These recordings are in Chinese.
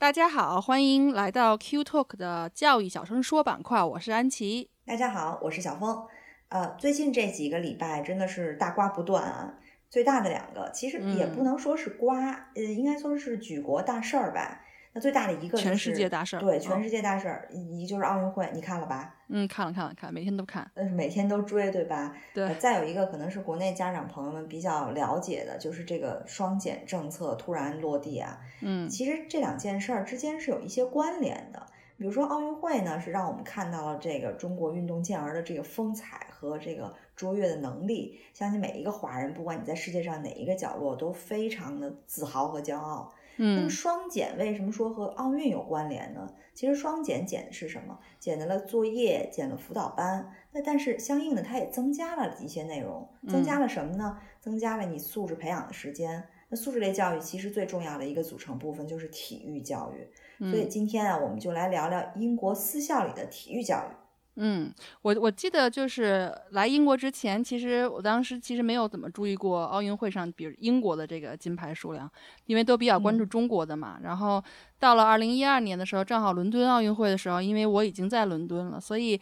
大家好，欢迎来到 Q Talk 的教育小声说板块，我是安琪。大家好，我是小峰。呃，最近这几个礼拜真的是大瓜不断啊。最大的两个，其实也不能说是瓜，呃，应该说是举国大事儿吧。那最大的一个全世界大事儿，对，全世界大事儿，一就是奥运会，你看了吧？嗯，看了看了看，每天都看，嗯，每天都追，对吧？对。再有一个可能是国内家长朋友们比较了解的，就是这个双减政策突然落地啊。嗯。其实这两件事儿之间是有一些关联的。比如说奥运会呢，是让我们看到了这个中国运动健儿的这个风采和这个卓越的能力，相信每一个华人，不管你在世界上哪一个角落，都非常的自豪和骄傲。那么双减为什么说和奥运有关联呢？其实双减减的是什么？减的了作业，减了辅导班。那但是相应的，它也增加了一些内容，增加了什么呢？增加了你素质培养的时间。那素质类教育其实最重要的一个组成部分就是体育教育。所以今天啊，我们就来聊聊英国私校里的体育教育。嗯，我我记得就是来英国之前，其实我当时其实没有怎么注意过奥运会上，比如英国的这个金牌数量，因为都比较关注中国的嘛。然后到了二零一二年的时候，正好伦敦奥运会的时候，因为我已经在伦敦了，所以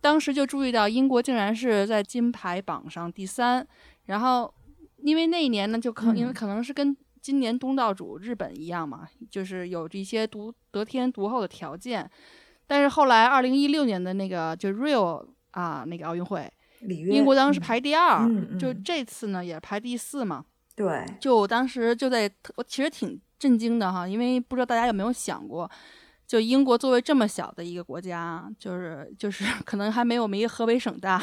当时就注意到英国竟然是在金牌榜上第三。然后因为那一年呢，就可因为可能是跟今年东道主日本一样嘛，就是有这些独得天独厚的条件。但是后来，二零一六年的那个就 Rio 啊，那个奥运会，英国当时排第二，就这次呢也排第四嘛。对，就我当时就在，我其实挺震惊的哈，因为不知道大家有没有想过，就英国作为这么小的一个国家，就是就是 可能还没有我们一个河北省大，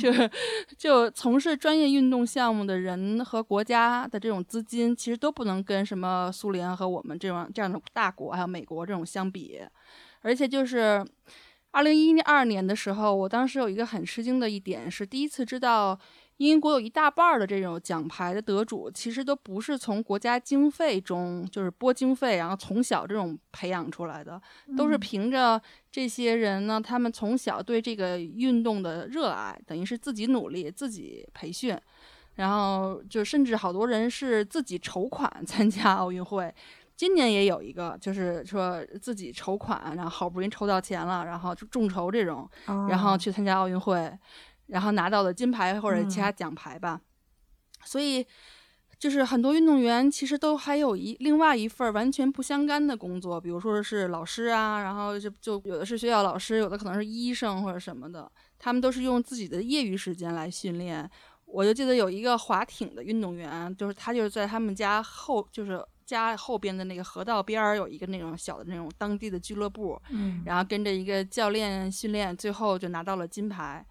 就是就从事专业运动项目的人和国家的这种资金，其实都不能跟什么苏联和我们这种这样的大国，还有美国这种相比。而且就是二零一二年的时候，我当时有一个很吃惊的一点是，第一次知道英国有一大半的这种奖牌的得主，其实都不是从国家经费中就是拨经费，然后从小这种培养出来的，都是凭着这些人呢，他们从小对这个运动的热爱，等于是自己努力、自己培训，然后就甚至好多人是自己筹款参加奥运会。今年也有一个，就是说自己筹款，然后好不容易筹到钱了，然后就众筹这种，然后去参加奥运会，然后拿到了金牌或者其他奖牌吧。所以，就是很多运动员其实都还有一另外一份完全不相干的工作，比如说是老师啊，然后就就有的是学校老师，有的可能是医生或者什么的，他们都是用自己的业余时间来训练。我就记得有一个划艇的运动员，就是他就是在他们家后就是。家后边的那个河道边儿有一个那种小的那种当地的俱乐部，嗯，然后跟着一个教练训练，最后就拿到了金牌。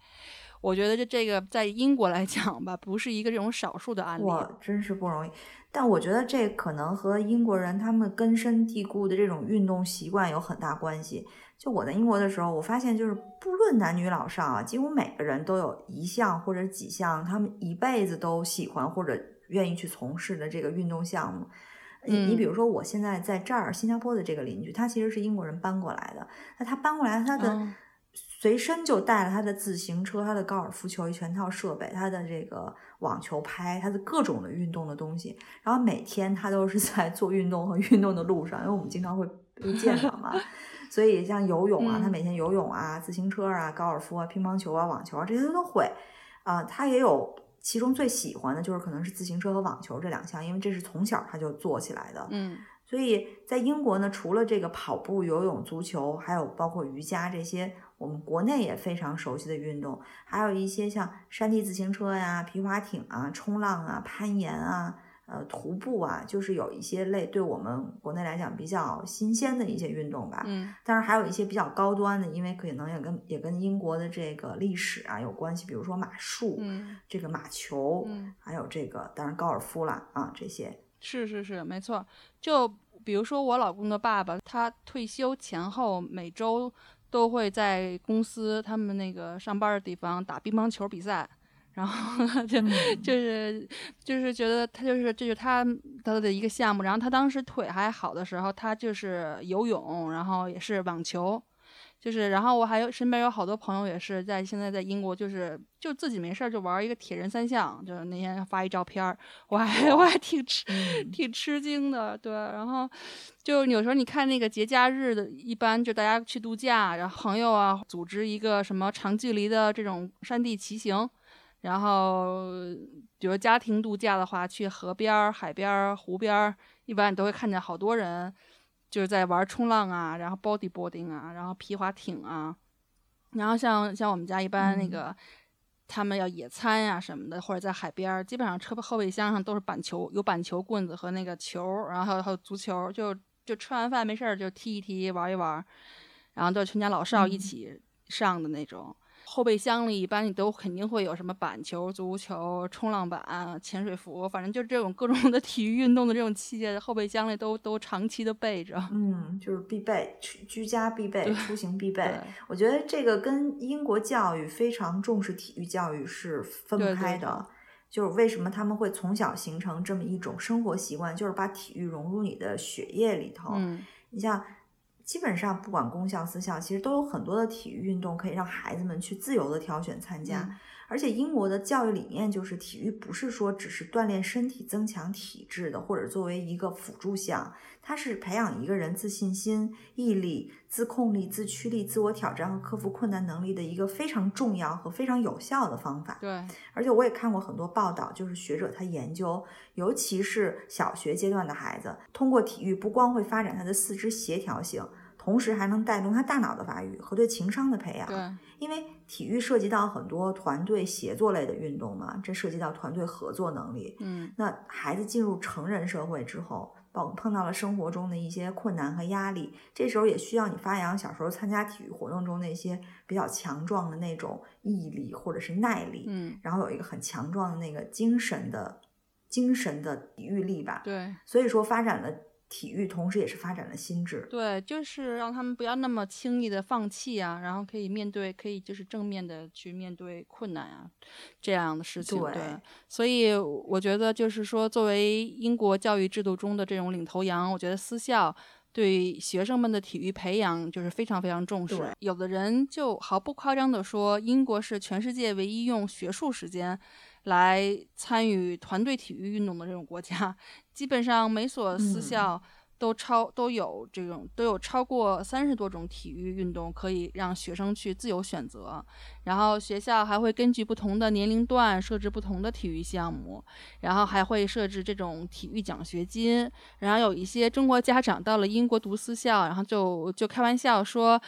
我觉得这这个在英国来讲吧，不是一个这种少数的案例，哇，真是不容易。但我觉得这可能和英国人他们根深蒂固的这种运动习惯有很大关系。就我在英国的时候，我发现就是不论男女老少啊，几乎每个人都有一项或者几项他们一辈子都喜欢或者愿意去从事的这个运动项目。你你比如说，我现在在这儿，新加坡的这个邻居，他其实是英国人搬过来的。那他搬过来，他的随身就带了他的自行车、他的高尔夫球一全套设备、他的这个网球拍、他的各种的运动的东西。然后每天他都是在做运动和运动的路上，因为我们经常会会 见到嘛。所以像游泳啊，他每天游泳啊、自行车啊、高尔夫啊、乒乓球啊、网球啊这些他都会啊。他也有。其中最喜欢的就是可能是自行车和网球这两项，因为这是从小他就做起来的。嗯，所以在英国呢，除了这个跑步、游泳、足球，还有包括瑜伽这些我们国内也非常熟悉的运动，还有一些像山地自行车呀、皮划艇啊、冲浪啊、攀岩啊。呃，徒步啊，就是有一些类对我们国内来讲比较新鲜的一些运动吧。嗯，但是还有一些比较高端的，因为可能也跟也跟英国的这个历史啊有关系，比如说马术，嗯，这个马球，嗯，还有这个当然高尔夫啦啊，这些是是是没错。就比如说我老公的爸爸，他退休前后每周都会在公司他们那个上班的地方打乒乓球比赛。然后就就是就是觉得他就是这是他他的一个项目。然后他当时腿还好的时候，他就是游泳，然后也是网球。就是，然后我还有身边有好多朋友也是在现在在英国，就是就自己没事儿就玩一个铁人三项，就是那天发一照片儿，我还我还挺吃挺吃惊的，对。然后就有时候你看那个节假日的，一般就大家去度假，然后朋友啊组织一个什么长距离的这种山地骑行，然后比如家庭度假的话，去河边儿、海边儿、湖边儿，一般你都会看见好多人。就是在玩冲浪啊，然后 bodyboarding 啊，然后皮划艇啊，然后像像我们家一般那个，他们要野餐呀什么的，或者在海边儿，基本上车后备箱上都是板球，有板球、棍子和那个球，然后还有还有足球，就就吃完饭没事儿就踢一踢，玩一玩，然后都全家老少一起上的那种。后备箱里一般你都肯定会有什么板球、足球、冲浪板、潜水服，反正就这种各种的体育运动的这种器械，后备箱里都都长期的备着。嗯，就是必备，居家必备，出行必备。我觉得这个跟英国教育非常重视体育教育是分不开的。就是为什么他们会从小形成这么一种生活习惯，就是把体育融入你的血液里头。嗯，你像。基本上不管公校私校，其实都有很多的体育运动可以让孩子们去自由的挑选参加。而且英国的教育理念就是体育不是说只是锻炼身体、增强体质的，或者作为一个辅助项，它是培养一个人自信心、毅力、自控力、自驱力、自我挑战和克服困难能力的一个非常重要和非常有效的方法。对，而且我也看过很多报道，就是学者他研究，尤其是小学阶段的孩子，通过体育不光会发展他的四肢协调性。同时还能带动他大脑的发育和对情商的培养。对，因为体育涉及到很多团队协作类的运动嘛，这涉及到团队合作能力。嗯，那孩子进入成人社会之后，碰碰到了生活中的一些困难和压力，这时候也需要你发扬小时候参加体育活动中那些比较强壮的那种毅力或者是耐力。嗯，然后有一个很强壮的那个精神的精神的抵御力吧。对，所以说发展了。体育同时也是发展了心智，对，就是让他们不要那么轻易的放弃啊，然后可以面对，可以就是正面的去面对困难啊，这样的事情。对，所以我觉得就是说，作为英国教育制度中的这种领头羊，我觉得私校对学生们的体育培养就是非常非常重视。有的人就毫不夸张的说，英国是全世界唯一用学术时间。来参与团队体育运动的这种国家，基本上每所私校都超都有这种都有超过三十多种体育运动可以让学生去自由选择。然后学校还会根据不同的年龄段设置不同的体育项目，然后还会设置这种体育奖学金。然后有一些中国家长到了英国读私校，然后就就开玩笑说，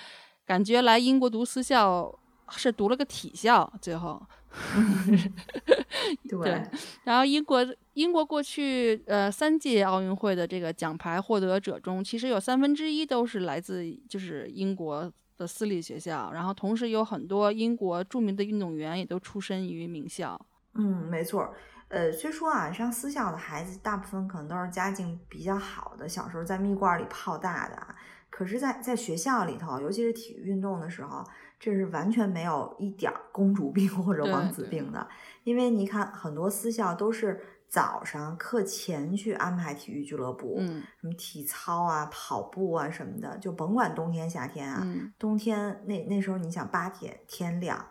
感觉来英国读私校是读了个体校，最后。对，然后英国英国过去呃三届奥运会的这个奖牌获得者中，其实有三分之一都是来自就是英国的私立学校，然后同时有很多英国著名的运动员也都出身于名校。嗯，没错。呃，虽说啊，上私校的孩子大部分可能都是家境比较好的，小时候在蜜罐里泡大的，可是，在在学校里头，尤其是体育运动的时候。这是完全没有一点儿公主病或者王子病的，因为你看很多私校都是早上课前去安排体育俱乐部，嗯，什么体操啊、跑步啊什么的，就甭管冬天夏天啊，冬天那那时候你想八点天亮，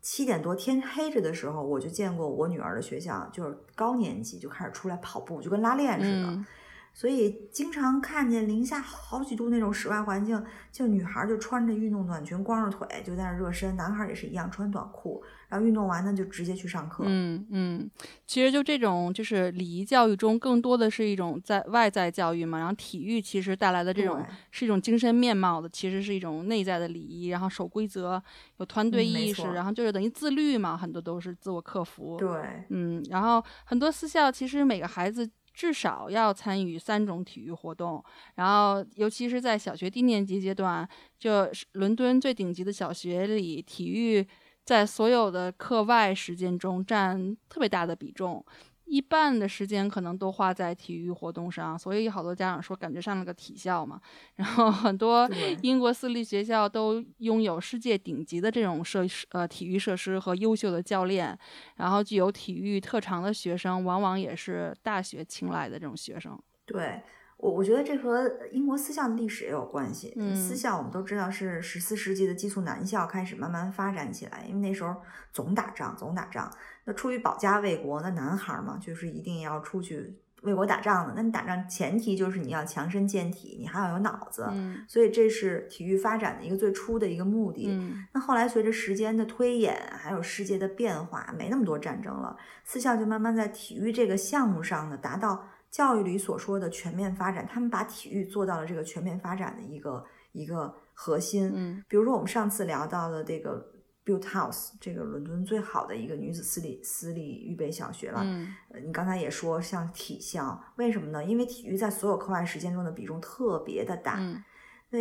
七点多天黑着的时候，我就见过我女儿的学校，就是高年级就开始出来跑步，就跟拉练似的。所以经常看见零下好几度那种室外环境，就女孩就穿着运动短裙，光着腿就在那热身；男孩也是一样穿短裤，然后运动完呢就直接去上课。嗯嗯，其实就这种就是礼仪教育中，更多的是一种在外在教育嘛。然后体育其实带来的这种是一种精神面貌的，其实是一种内在的礼仪，然后守规则，有团队意识，然后就是等于自律嘛，很多都是自我克服。对，嗯，然后很多私校其实每个孩子。至少要参与三种体育活动，然后尤其是在小学低年级阶段，就伦敦最顶级的小学里，体育在所有的课外时间中占特别大的比重。一半的时间可能都花在体育活动上，所以好多家长说感觉上了个体校嘛。然后很多英国私立学校都拥有世界顶级的这种设施呃体育设施和优秀的教练，然后具有体育特长的学生，往往也是大学青睐的这种学生。对。我我觉得这和英国私校的历史也有关系。私校我们都知道是十四世纪的寄宿男校开始慢慢发展起来，因为那时候总打仗，总打仗。那出于保家卫国，那男孩嘛，就是一定要出去为国打仗的。那你打仗前提就是你要强身健体，你还要有脑子。所以这是体育发展的一个最初的一个目的。那后来随着时间的推演，还有世界的变化，没那么多战争了，私校就慢慢在体育这个项目上呢达到。教育里所说的全面发展，他们把体育做到了这个全面发展的一个一个核心。嗯，比如说我们上次聊到的这个 Built House，这个伦敦最好的一个女子私立私立预备小学了。嗯，你刚才也说像体校，为什么呢？因为体育在所有课外时间中的比重特别的大。嗯，那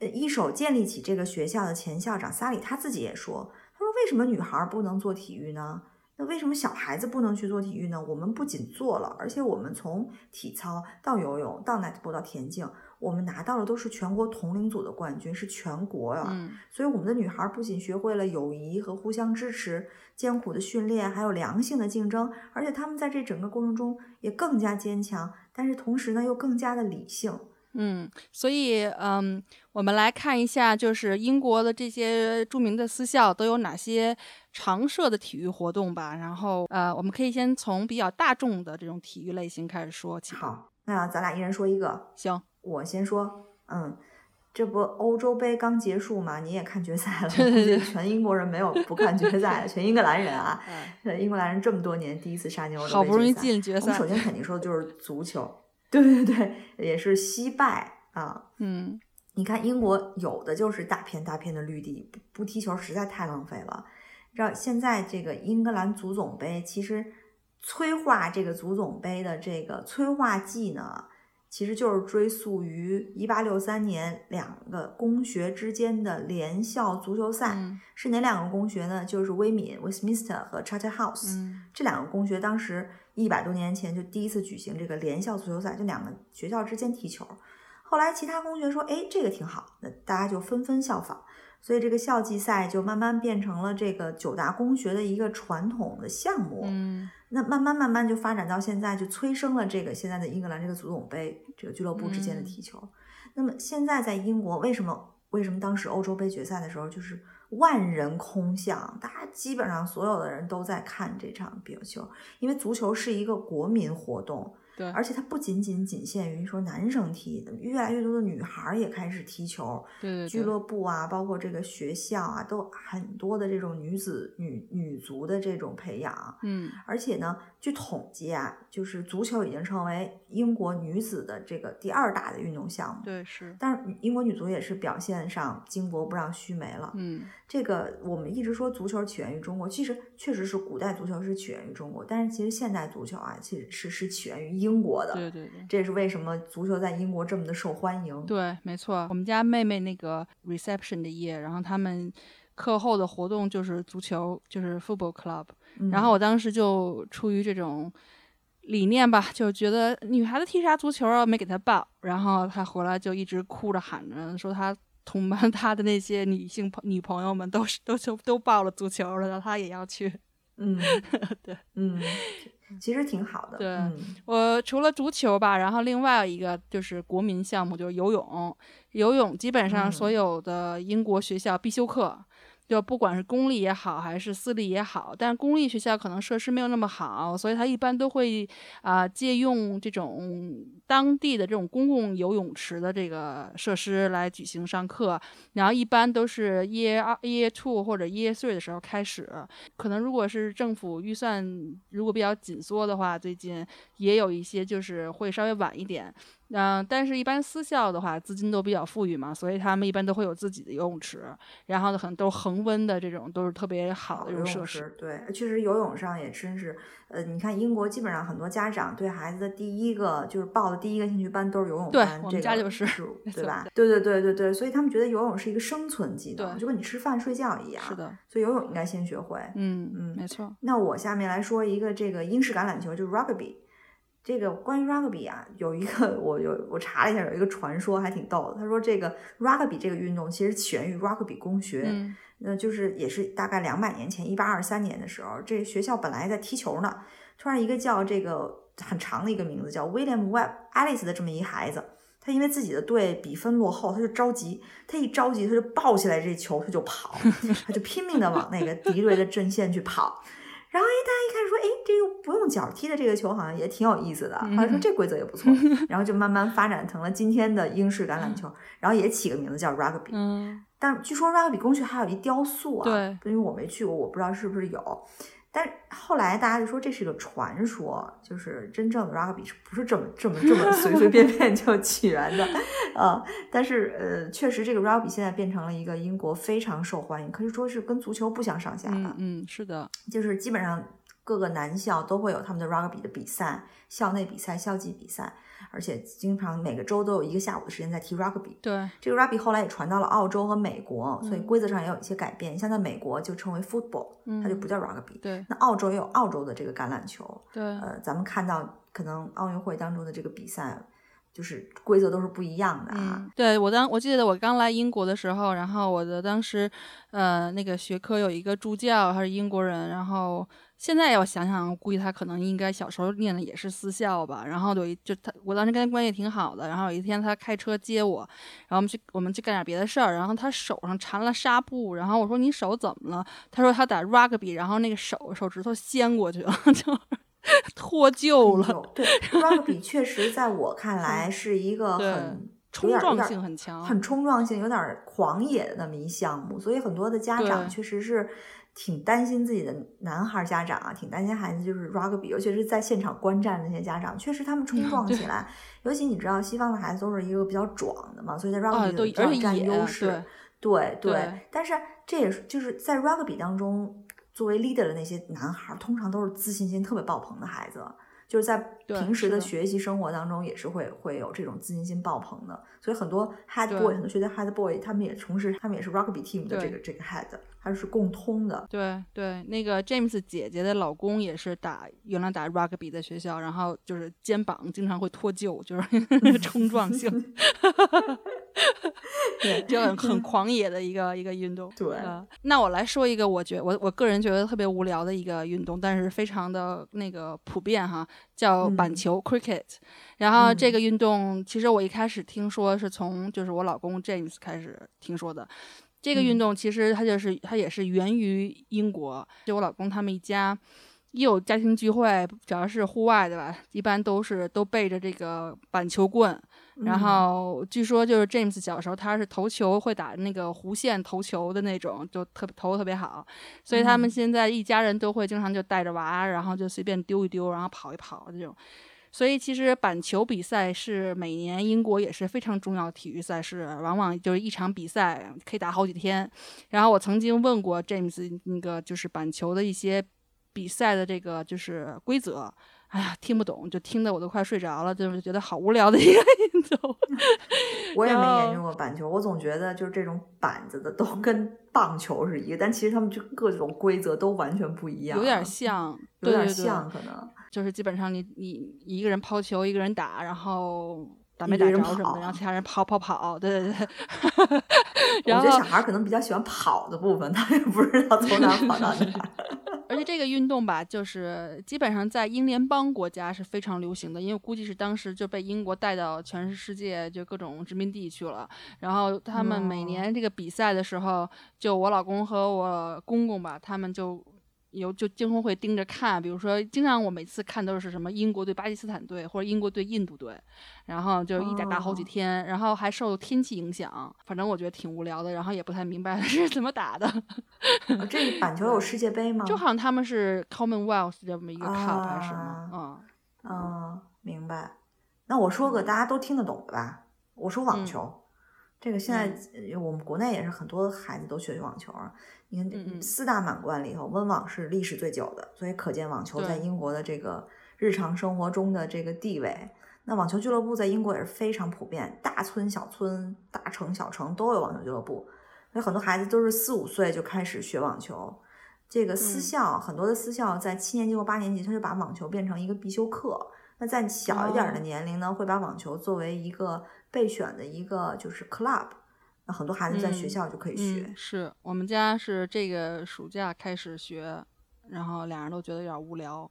呃，一手建立起这个学校的前校长萨里他自己也说，他说为什么女孩不能做体育呢？那为什么小孩子不能去做体育呢？我们不仅做了，而且我们从体操到游泳到 netball 到田径，我们拿到的都是全国同龄组的冠军，是全国啊。嗯，所以我们的女孩不仅学会了友谊和互相支持、艰苦的训练，还有良性的竞争，而且她们在这整个过程中也更加坚强，但是同时呢又更加的理性。嗯，所以嗯，我们来看一下，就是英国的这些著名的私校都有哪些常设的体育活动吧。然后呃，我们可以先从比较大众的这种体育类型开始说起。好，那咱俩一人说一个。行，我先说。嗯，这不欧洲杯刚结束嘛，你也看决赛了。对对对，全英国人没有不看决赛的，全英格兰人啊，嗯英格兰人这么多年第一次杀牛好不容易进决赛。我首先肯定说的就是足球。对对对，也是惜败啊。嗯，你看英国有的就是大片大片的绿地，不不踢球实在太浪费了。知道现在这个英格兰足总杯，其实催化这个足总杯的这个催化剂呢，其实就是追溯于一八六三年两个公学之间的联校足球赛。是哪两个公学呢？就是威敏 （Westminster） 和 Charterhouse。这两个公学当时。一百多年前就第一次举行这个联校足球赛，就两个学校之间踢球。后来其他公学说：“哎，这个挺好。”那大家就纷纷效仿，所以这个校际赛就慢慢变成了这个九大公学的一个传统的项目。嗯，那慢慢慢慢就发展到现在，就催生了这个现在的英格兰这个足总杯，这个俱乐部之间的踢球。那么现在在英国，为什么为什么当时欧洲杯决赛的时候就是？万人空巷，大家基本上所有的人都在看这场比球，因为足球是一个国民活动。对，而且它不仅仅仅限于说男生踢，越来越多的女孩也开始踢球。对，俱乐部啊，包括这个学校啊，都很多的这种女子女女足的这种培养。嗯，而且呢，据统计啊，就是足球已经成为英国女子的这个第二大的运动项目。对，是。但是英国女足也是表现上巾帼不让须眉了。嗯，这个我们一直说足球起源于中国，其实确实是古代足球是起源于中国，但是其实现代足球啊，其实是是起源于英。国的，对对对，这也是为什么足球在英国这么的受欢迎。对，没错。我们家妹妹那个 reception 的夜，然后他们课后的活动就是足球，就是 football club。然后我当时就出于这种理念吧，就觉得女孩子踢啥足球啊，没给她报。然后她回来就一直哭着喊着说，她同班他的那些女性朋女朋友们都是都都都报了足球了，然后他也要去。嗯，对，嗯。其实挺好的。对我除了足球吧，然后另外一个就是国民项目，就是游泳。游泳基本上所有的英国学校必修课。就不管是公立也好，还是私立也好，但是公立学校可能设施没有那么好，所以他一般都会啊借用这种当地的这种公共游泳池的这个设施来举行上课。然后一般都是 year 二、year two 或者 year three 的时候开始。可能如果是政府预算如果比较紧缩的话，最近也有一些就是会稍微晚一点。嗯，但是，一般私校的话，资金都比较富裕嘛，所以他们一般都会有自己的游泳池，然后呢，可能都是恒温的这种，都是特别好的这种设施。对，确实游泳上也真是，呃，你看英国基本上很多家长对孩子的第一个就是报的第一个兴趣班都是游泳班，我们家就是，对吧？对对对对对，所以他们觉得游泳是一个生存技能，就跟你吃饭睡觉一样。是的，所以游泳应该先学会。嗯嗯，没错。那我下面来说一个这个英式橄榄球，就是 rugby。这个关于 rugby 啊，有一个 我有我查了一下，有一个传说还挺逗的。他说这个 rugby 这个运动其实起源于 rugby 公学，那就是也是大概两百年前，一八二三年的时候，这学校本来在踢球呢，突然一个叫这个很长的一个名字叫 William Webb Alice 的这么一孩子，他因为自己的队比分落后，他就着急，他一着急他就抱起来这球他就跑，他就拼命的往那个敌对的阵线去跑。然后哎，大家一开始说，哎，这个不用脚踢的这个球好像也挺有意思的，好像说这规则也不错。然后就慢慢发展成了今天的英式橄榄球，然后也起个名字叫 rugby。嗯，但据说 rugby 工学还有一雕塑啊，对，因为我没去过，我不知道是不是有。但后来大家就说这是个传说，就是真正的 rugby 是不是这么这么这么随随便 便就起源的啊？但是呃，确实这个 rugby 现在变成了一个英国非常受欢迎，可以说是跟足球不相上下的。嗯，是的，就是基本上各个男校都会有他们的 rugby 的比赛，校内比赛、校际比赛。而且经常每个周都有一个下午的时间在踢 rugby。对，这个 rugby 后来也传到了澳洲和美国，所以规则上也有一些改变。像在美国就称为 football，它就不叫 rugby。对，那澳洲也有澳洲的这个橄榄球。对，呃，咱们看到可能奥运会当中的这个比赛，就是规则都是不一样的啊。对我当我记得我刚来英国的时候，然后我的当时呃那个学科有一个助教，他是英国人，然后。现在要想想，估计他可能应该小时候念的也是私校吧。然后有一就他，我当时跟他关系挺好的。然后有一天他开车接我，然后我们去我们去干点别的事儿。然后他手上缠了纱布，然后我说你手怎么了？他说他打 rugby，然后那个手手指头掀过去了，就脱臼了。对，rugby 确实在我看来是一个很冲撞性很强、很冲撞性、有点狂野的那么一项目，所以很多的家长确实是。挺担心自己的男孩家长啊，挺担心孩子就是 rugby，尤其是在现场观战的那些家长，确实他们冲撞起来，尤其你知道西方的孩子都是一个比较壮的嘛，所以在 rugby 里比较占优势。对对，但是这也是就是在 rugby 当中，作为 leader 的那些男孩，通常都是自信心特别爆棚的孩子。就是在平时的学习生活当中，也是会会有这种自信心爆棚的，所以很多 head boy，很多学校 head boy，他们也同时，他们也是 rugby team 的这个这个 head，它是共通的。对对，那个 James 姐姐的老公也是打原来打 rugby 在学校，然后就是肩膀经常会脱臼，就是 冲撞性。对，就很很狂野的一个一个运动。对，那我来说一个，我觉我我个人觉得特别无聊的一个运动，但是非常的那个普遍哈，叫板球 （cricket）。然后这个运动，其实我一开始听说是从就是我老公 James 开始听说的。这个运动其实它就是它也是源于英国，就我老公他们一家一有家庭聚会，只要是户外的吧，一般都是都背着这个板球棍。然后据说就是 James 小时候他是投球会打那个弧线投球的那种，就特投的特别好，所以他们现在一家人都会经常就带着娃，然后就随便丢一丢，然后跑一跑这种。所以其实板球比赛是每年英国也是非常重要的体育赛事，往往就是一场比赛可以打好几天。然后我曾经问过 James 那个就是板球的一些比赛的这个就是规则。哎呀，听不懂，就听得我都快睡着了，就是觉得好无聊的一个 运动。我也没研究过板球，我总觉得就是这种板子的都 跟棒球是一个，但其实他们就各种规则都完全不一样。有点像，有点像，可能就是基本上你你一个人抛球，一个人打，然后打没打着什么的，然后其他人跑跑跑，对对对。我觉得小孩可能比较喜欢跑的部分，他也不知道从哪跑到哪。而且这个运动吧，就是基本上在英联邦国家是非常流行的，因为估计是当时就被英国带到全世界就各种殖民地去了。然后他们每年这个比赛的时候，就我老公和我公公吧，他们就。有就经常会盯着看，比如说，经常我每次看都是什么英国对巴基斯坦队或者英国对印度队，然后就一打打好几天，然后还受天气影响，反正我觉得挺无聊的，然后也不太明白是怎么打的。这 板球有世界杯吗？就好像他们是 Commonwealth 这么一个 cup 还是什么？嗯，嗯，明白。那我说个大家都听得懂的吧，我说网嗯球，这个现在呃我们国内也是很多孩子都学网球啊。你嗯看嗯四大满贯里头，温网是历史最久的，所以可见网球在英国的这个日常生活中的这个地位。那网球俱乐部在英国也是非常普遍，大村小村、大城小城都有网球俱乐部。所以很多孩子都是四五岁就开始学网球。这个私嗯校、很多的私校在七年级或八年级，他就把网球变成一个必修课。那在小一点儿的哦年龄呢，会把网球作为一个备选的一个就是 club。那很多孩子在学嗯校就可以学。嗯，是我们家是这个暑假开始学，然后俩人都觉得有点无聊，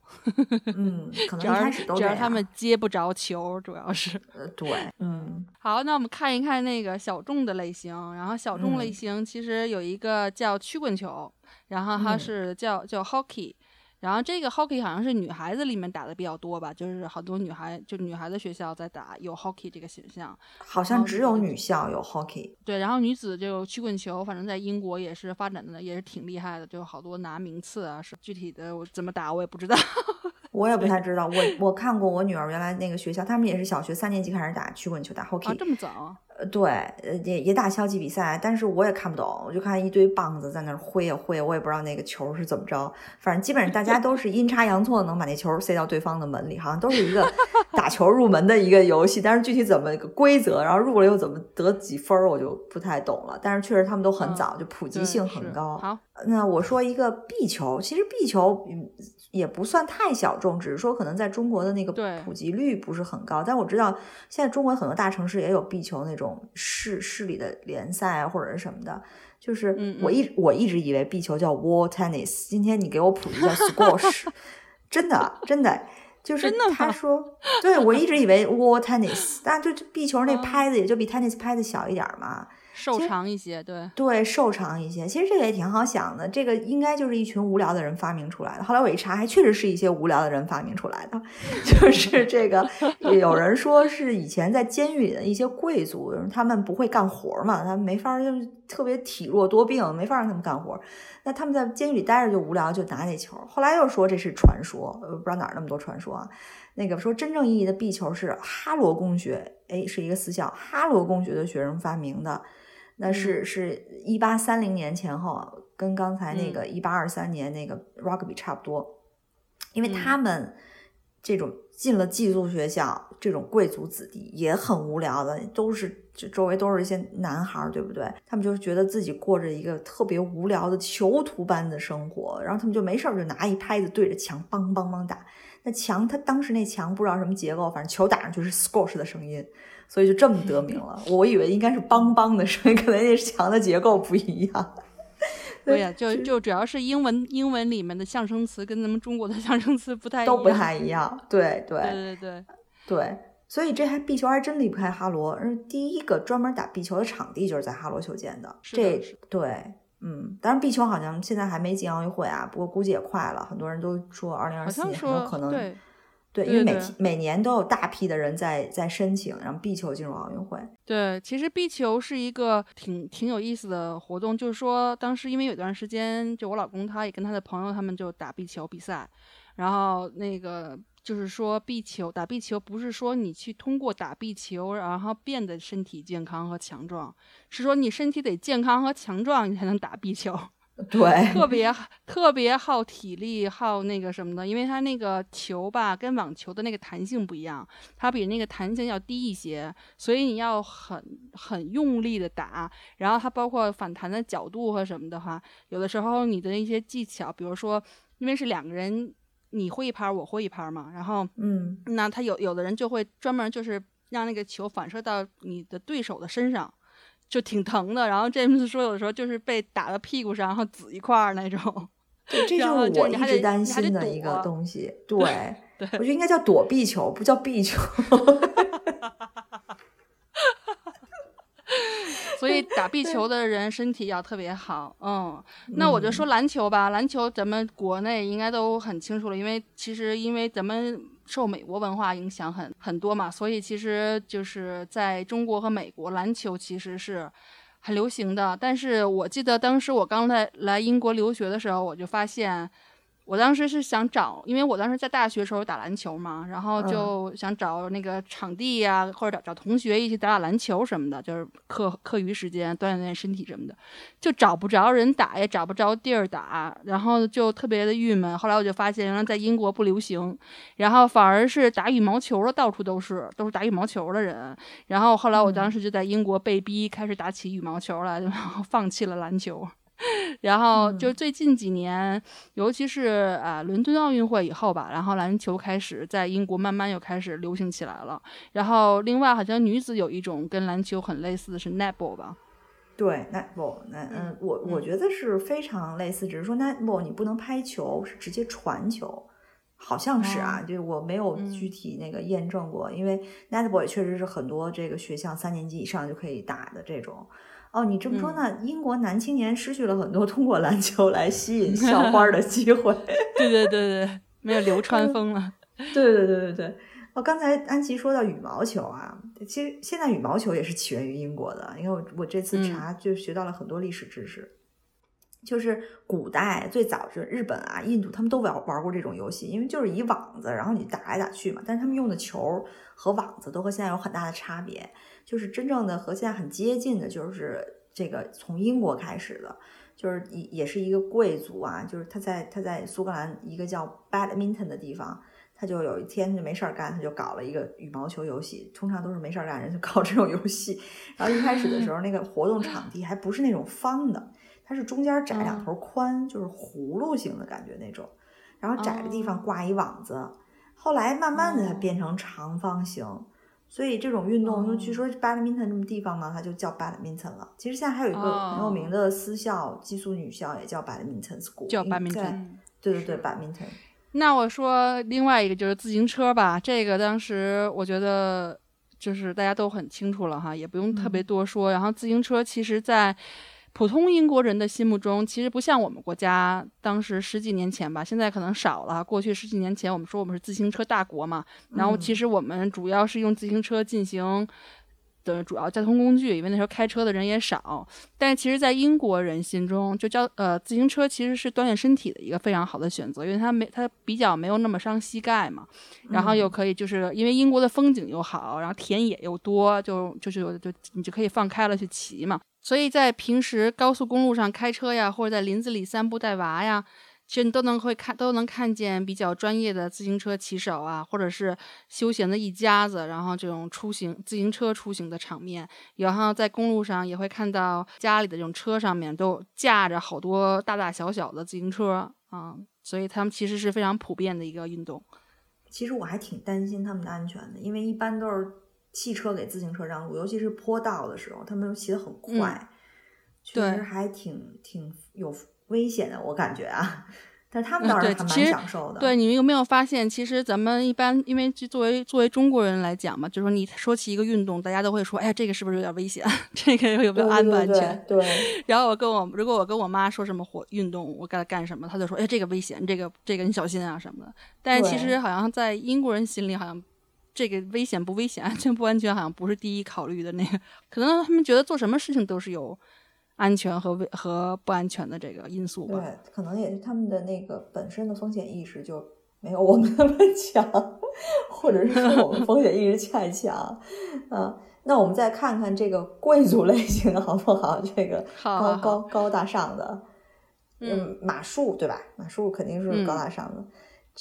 嗯，可能开始都这样。主要他们接不着球，主要是。呃，对，嗯好，那我们看一看那个小众的类型，然后小众类嗯型其实有一个叫曲棍球，然后它嗯是叫叫 hockey。然后这个 hockey 好像是女孩子里面打的比较多吧，就是好多女孩就女孩子学校在打有 hockey 这个形象。好像只有女女校有 hockey。对，然后女子就曲棍球，反正在英国也是发展的也是挺厉害的，就好多拿名次啊。是具体的我怎么打我也不知道。我也不太知道，我我看过我女儿原来那个学校，他们也是小学三年级开始打曲棍球，打 hockey。啊，这么早啊？呃，对，呃，也也打消极比赛，但是我也看不懂，我就看一堆棒子在那儿挥呀挥呀，我也不知道那个球是怎么着，反正基本上大家都是阴差阳错能把那球塞到对方的门里，好像都是一个 打球入门的一个游戏，但是具体怎么个规则，然后入了又怎么得几分儿，我就不太懂了。但是确实他们都很嗯早，就普及性很高。好，那我说一个壁球，其实壁球嗯也不算太小众，只是说可能在中国的那个普及率不是很高。但我知道现在中国很多大城市也有壁球那种市市里的联赛啊或者是什么的。就是嗯我一、我一直以为壁球叫 wall tennis，今天你给我普及叫 squash，真的真的。就是他说，对我一直以为 wall tennis，但就壁球那哦拍子也就比 tennis 拍子小一点儿嘛。瘦长一些，对。对，瘦长一些。其实这个也挺好想的，这个应该就是一群无聊的人发明出来的。后来我一查，还确实是一些无聊的人发明出来的。就是这个，有人说是以前在监狱里的一些贵族，他们不会干活嘛，他们没法儿就是特别体弱多病，没法让他们干活。那他们在监狱里待着就无聊，就拿那球。后来又说这是传说，呃，不知道哪儿那么多传说啊。那个说真正意义的壁球是哈罗公学，哎，是一个私校，哈罗公学的学生发明的。那是是一八三零年前后，跟刚才那个一八二三年那个 rugby 差不多，因为他们这种进了寄宿学校，这种贵族子弟也很无聊的，都是就周围都是一些男孩儿，对不对？他们就觉得自己过着一个特别无聊的囚徒般的生活，然后他们就没事儿就拿一拍子对着墙梆梆梆打。那墙，他当时那墙不知道什么结构，反正球打上去是 squash 的声音，所以就这么得名了。我以为应该是梆梆的声音，可能那墙的结构不一样。对呀、就就主要是英文英文里面的象声词跟咱们中国的 象声词不太一样，都不太一样。对对对对对，对，所以这还壁球还真离不开哈罗。而第一个专门打壁球的场地就是在哈罗修建的。是的这对，嗯，当然壁球好像现在还没进奥运会啊，不过估计也快了。很多人都说二零二好四年像说有可能对因为每每年都有大批的人在在申请让壁球进入奥运会。对，其实壁球是一个挺挺有意思的活动，就是说当时因为有段时间，就我老公他也跟他的朋友他们就打壁球比赛，然后那个就是说壁球打壁球不是说你去通过打壁球然后变得身体健康和强壮，是说你身体得健康和强壮你才能打壁球。对，特别特别耗体力，耗那个什么的，因为它那个球吧跟网球的那个弹性不一样，它比那个弹性要低一些，所以你要很很用力的打，然后它包括反弹的角度和什么的话，有的时候你的一些技巧，比如说因为是两个人，你挥一拍儿我挥一拍儿嘛，然后嗯，那他有有的人就会专门就是让那个球反射到你的对手的身上，就挺疼的。然后詹姆斯说，有的时候就是被打到屁股上，然后紫一块儿那种。对，这就是我一直担心的一个东西。对，对我觉得应该叫躲避球，不叫壁球。所以打壁球的人身体要特别好。嗯，那我就嗯说篮球吧，篮球咱们国内应该都很清楚了，因为其实因为咱们受美国文化影响很很多嘛，所以其实就是在中国和美国，篮球其实是很流行的。但是我记得当时我刚来来英国留学的时候，我就发现。我当时是想找，因为我当时在大学时候打篮球嘛，然后嗯就想找那个场地呀、或者找找同学一起打打篮球什么的，就是课课余时间锻炼锻炼身体什么的，就找不着人打，也找不着地儿打，然后就特别的郁闷。后来我就发现，原来在英国不流行，然后反而是打羽毛球的到处都是，都是打羽毛球的人。然后后来我当时就在英国被逼开始打起羽毛球来，然后放弃了篮球。然后就最近几年，尤其是啊伦敦奥运会以后吧，然后篮球开始在英国慢慢又开始流行起来了。然后另外好像女子有一种跟篮球很类似的是 netball 吧？对，netball，那嗯，我我觉得是非常类似，只是说 netball 你不能拍球，是直接传球，好像是啊，就我没有具体那个验证过，因为 netball 也确实是很多这个学校三年级以上就可以打的这种。哦，你这么说呢？英国男青年失去了很多通过篮球来吸引 校花的机会。对对对对，没有流川枫了。对对对对对。哦，刚才安琪说到羽毛球啊，其实现在羽毛球也是起源于英国的，因为我我这次查就学到了很多历史知识。就是古代最早就是日本啊、印度，他们都玩玩过这种游戏，因为就是以网子，然后你打来打去嘛。但是他们用的球和网子都和现在有很大的差别。就是真正的和现在很接近的，就是这个从英国开始的，就是也也是一个贵族啊，就是他在他在苏格兰一个叫 Badminton 的地方，他就有一天就没事儿干，他就搞了一个羽毛球游戏。通常都是没事儿干人就搞这种游戏。然后一开始的时候，那个活动场地还不是那种方的，它是中间窄两头宽，就是葫芦形的感觉那种。然后窄的地方挂一网子，后来慢慢的它变成长方形。所以这种运动，就据说 badminton 这么地方呢，它就叫 badminton 了。其实现在还有一个很有名的私校，寄宿女校也叫 badminton school，叫 badminton。对对对，badminton。那我说另外一个就是自行车吧，这个当时我觉得就是大家都很清楚了哈，也不用特别多说。然后自行车其实，在普通英国人的心目中，其实不像我们国家当时十几年前吧，现在可能少了。过去十几年前，我们说我们是自行车大国嘛，然后其实我们主要是用自行车进行的主要交通工具，因为那时候开车的人也少。但其实，在英国人心中，就交呃自行车其实是锻炼身体的一个非常好的选择，因为它没它比较没有那么伤膝盖嘛，然后又可以就是因为英国的风景又好，然后田野又多，就就是就你就可以放开了去骑嘛。所以在平时高速公路上开车呀，或者在林子里散步带娃呀，其实你都能会看都能看见比较专业的自行车骑手啊，或者是休闲的一家子，然后这种出行自行车出行的场面，然后在公路上也会看到家里的这种车上面都架着好多大大小小的自行车啊，所以他们其实是非常普遍的一个运动。其实我还挺担心他们的安全的，因为一般都是。汽车给自行车让路，尤其是坡道的时候，他们骑得很快，嗯、确实还挺挺有危险的，我感觉啊。但他们倒是还蛮享受的。对你们有没有发现，其实咱们一般，因为作为作为中国人来讲嘛，就是说你说起一个运动，大家都会说，哎呀，这个是不是有点危险？这个有没有安不安全？对。然后我跟我如果我跟我妈说什么活运动，我该干什么，她就说，哎，这个危险，这个这个你小心啊什么的。但是其实好像在英国人心里，好像。这个危险不危险，安全不安全，好像不是第一考虑的那个。可能他们觉得做什么事情都是有安全和危和不安全的这个因素吧。对，可能也是他们的那个本身的风险意识就没有我们那么强，或者是说我们风险意识太强。嗯，那我们再看看这个贵族类型的好不好？这个高高高大上的，嗯，马术对吧？马术肯定是高大上的。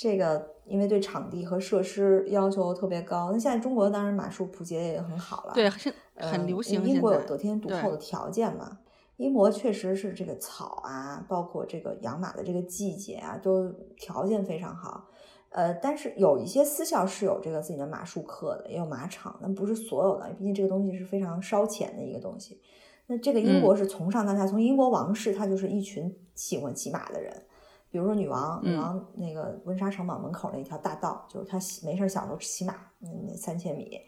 这个因为对场地和设施要求特别高，那现在中国当然马术普及的也很好了，对，很很流行。英国有得天独厚的条件嘛？英国确实是这个草啊，包括这个养马的这个季节啊，都条件非常好。呃，但是有一些私校是有这个自己的马术课的，也有马场，但不是所有的，毕竟这个东西是非常烧钱的一个东西。那这个英国是从上到下，从英国王室，他就是一群喜欢骑马的人。比如说女王，女王那个温莎城堡门口那条大道，就是她没事小时候骑马，那三千米。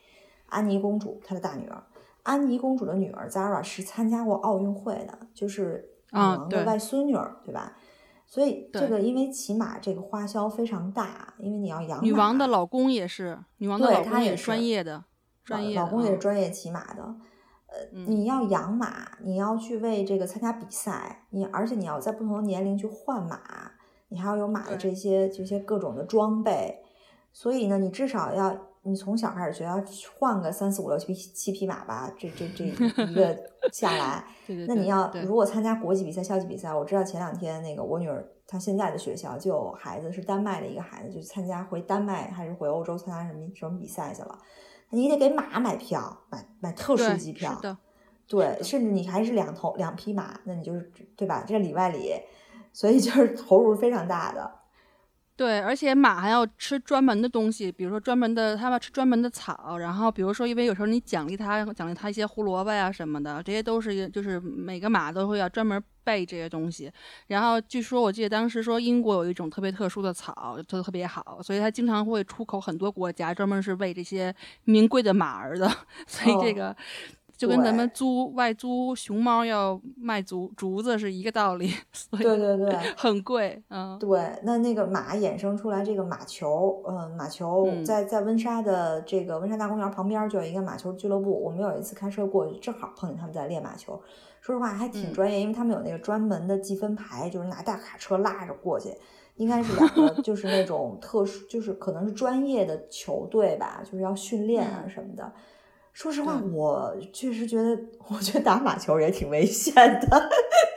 安妮公主她的大女儿，安妮公主的女儿 Zara 是参加过奥运会的，就是女王的外孙女儿，对吧？所以这个因为骑马这个花销非常大，因为你要养女王的老公也是，女王的老公也是专业的，专业老公也是专业骑马的。呃，你要养马，你要去为这个参加比赛，你而且你要在不同的年龄去换马，你还要有马的这些这些各种的装备，所以呢，你至少要你从小开始学，要换个三四五六七匹七匹马吧，这这这 一个下来，那你要如果参加国际比赛、校际比赛，我知道前两天那个我女儿她现在的学校就有孩子是丹麦的一个孩子，就参加回丹麦还是回欧洲参加什么什么比赛去了，你得给马买票，买买特殊机票，对，甚至你还是两头两匹马，那你就是对吧？这里外里。所以就是投入非常大的，对，而且马还要吃专门的东西，比如说专门的，它要吃专门的草，然后比如说，因为有时候你奖励它，奖励它一些胡萝卜呀什么的，这些都是就是每个马都会要专门备这些东西。然后据说我记得当时说英国有一种特别特殊的草，做的特别好，所以它经常会出口很多国家，专门是喂这些名贵的马儿的。所以这个。就跟咱们租外租熊猫要卖竹竹子是一个道理，对对对，很贵，嗯，对。那那个马衍生出来这个马球，嗯，马球在在温莎的这个温莎大公园旁边就有一个马球俱乐部，我们有一次开车过去，正好碰见他们在练马球。说实话还挺专业，因为他们有那个专门的积分牌，就是拿大卡车拉着过去，应该是两个就是那种特殊，就是可能是专业的球队吧，就是要训练啊什么的。说实话，我确实觉得，我觉得打马球也挺危险的。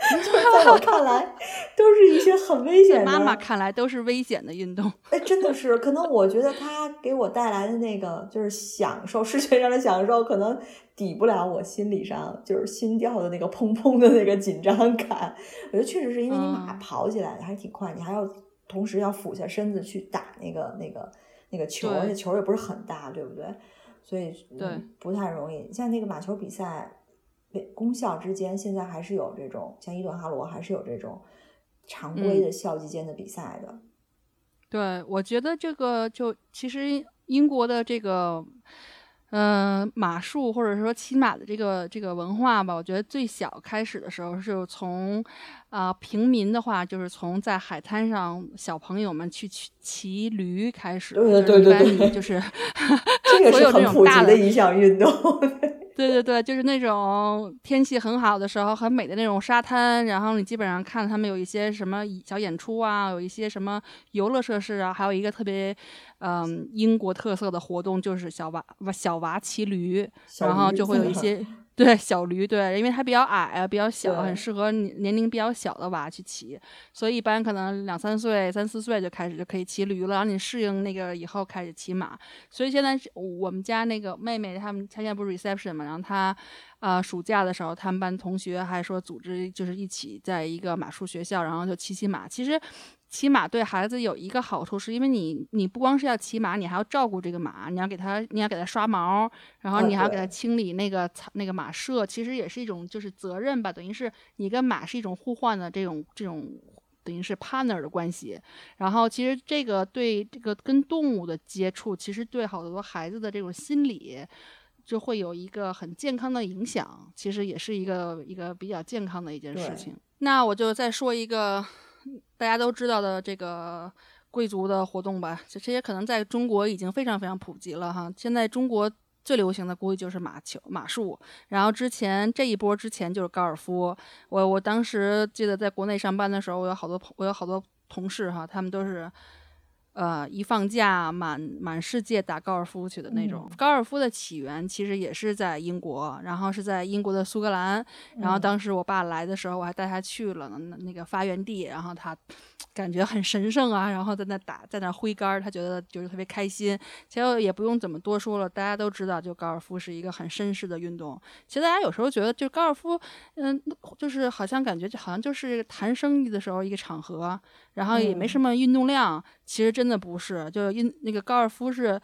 就是在我看来，都是一些很危险的。妈妈看来都是危险的运动。哎，真的是，可能我觉得它给我带来的那个就是享受，视觉上的享受，可能抵不了我心理上就是心跳的那个砰砰的那个紧张感。我觉得确实是因为你马跑起来还挺快，你还要同时要俯下身子去打那个那个那个球，而且球也不是很大，对不对？所以对不太容易，像那个马球比赛，公校之间现在还是有这种，像伊顿哈罗还是有这种常规的校际间的比赛的。对，我觉得这个就其实英国的这个。嗯，马术或者说骑马的这个这个文化吧，我觉得最小开始的时候是从，啊，平民的话就是从在海滩上小朋友们去骑骑驴开始，对对对对，就是 这个是很普及的一项运动。对对对，就是那种天气很好的时候，很美的那种沙滩，然后你基本上看他们有一些什么小演出啊，有一些什么游乐设施啊，还有一个特别，嗯，英国特色的活动就是小娃小娃骑驴，然后就会有 一些。对小驴，对，因为它比较矮啊，比较小，很适合年年龄比较小的娃去骑，所以一般可能两三岁、三四岁就开始就可以骑驴了。然后你适应那个以后开始骑马。所以现在我们家那个妹妹，他们她现在不是 reception 嘛，然后她，啊，暑假的时候，他们班同学还说组织就是一起在一个马术学校，然后就骑骑马。其实。骑马对孩子有一个好处，是因为你你不光是要骑马，你还要照顾这个马，你要给它，你要给它刷毛，然后你还要给它清理那个草那个马舍，其实也是一种就是责任吧，等于是你跟马是一种互换的这种这种等于是 partner 的关系。然后其实这个对这个跟动物的接触，其实对好多孩子的这种心理就会有一个很健康的影响，其实也是一个一个比较健康的一件事情。那我就再说一个。大家都知道的这个贵族的活动吧，这些可能在中国已经非常非常普及了哈。现在中国最流行的估计就是马球、马术，然后之前这一波之前就是高尔夫。我我当时记得在国内上班的时候，我有好多，我有好多同事哈，他们都是。呃，一放假满满世界打高尔夫去的那种。高尔夫的起源其实也是在英国，然后是在英国的苏格兰。然后当时我爸来的时候，我还带他去了那那个发源地，然后他感觉很神圣啊，然后在那打，在那挥杆，他觉得就是特别开心。其实也不用怎么多说了，大家都知道，就高尔夫是一个很绅士的运动。其实大家有时候觉得，就高尔夫，嗯，就是好像感觉就好像就是谈生意的时候一个场合。然后也没什么运动量，其实真的不是，就因那个高尔夫是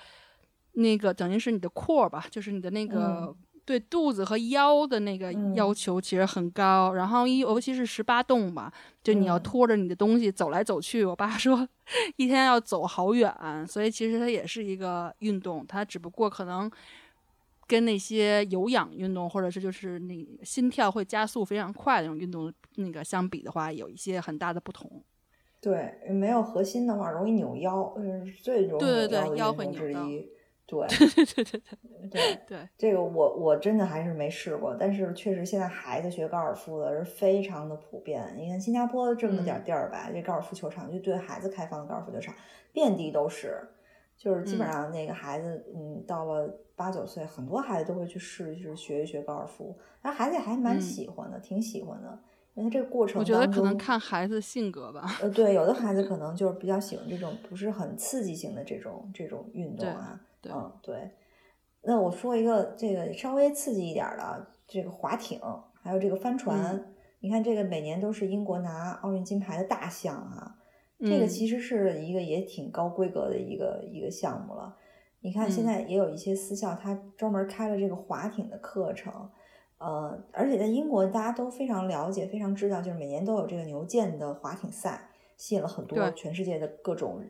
那个等于是你的 core 吧，就是你的那个对肚子和腰的那个要求其实很高。然后一尤其是十八洞吧，就你要拖着你的东西走来走去。我爸 说一天要走好远，所以其实它也是一个运动，它只不过可能跟那些有氧运动或者是就是那心跳会加速非常快的那种运动那个相比的话，有一些很大的不同。对，没有核心的话容易扭腰，是最容易扭腰的运动之一。对对对对对这个我我真的还是没试过，但是确实现在孩子学高尔夫的是非常的普遍。你看新加坡这么点地儿吧，这高尔夫球场就对孩子开放的高尔夫球场遍地都是，就是基本上那个孩子，嗯，到了八九岁，很多孩子都会去试一试学一学高尔夫，然后孩子也还蛮喜欢的，挺喜欢的。因为这个过程，我觉得可能看孩子性格吧。呃，对，有的孩子可能就是比较喜欢这种不是很刺激性的这种这种运动啊。嗯，对。那我说一个这个稍微刺激一点的，这个划艇，还有这个帆船。你看，这个每年都是英国拿奥运金牌的大项啊。这个其实是一个也挺高规格的一个一个项目了。你看，现在也有一些私校，他专门开了这个划艇的课程。呃，而且在英国，大家都非常了解、非常知道，就是每年都有这个牛剑的划艇赛，吸引了很多全世界的各种，